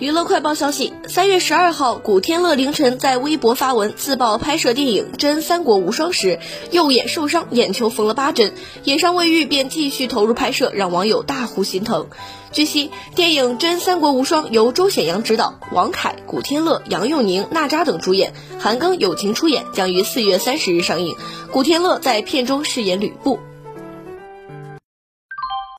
娱乐快报消息：三月十二号，古天乐凌晨在微博发文自曝拍摄电影《真三国无双》时，右眼受伤，眼球缝了八针，眼伤未愈，便继续投入拍摄，让网友大呼心疼。据悉，电影《真三国无双》由周显阳执导，王凯、古天乐、杨佑宁、娜扎等主演，韩庚友情出演，将于四月三十日上映。古天乐在片中饰演吕布。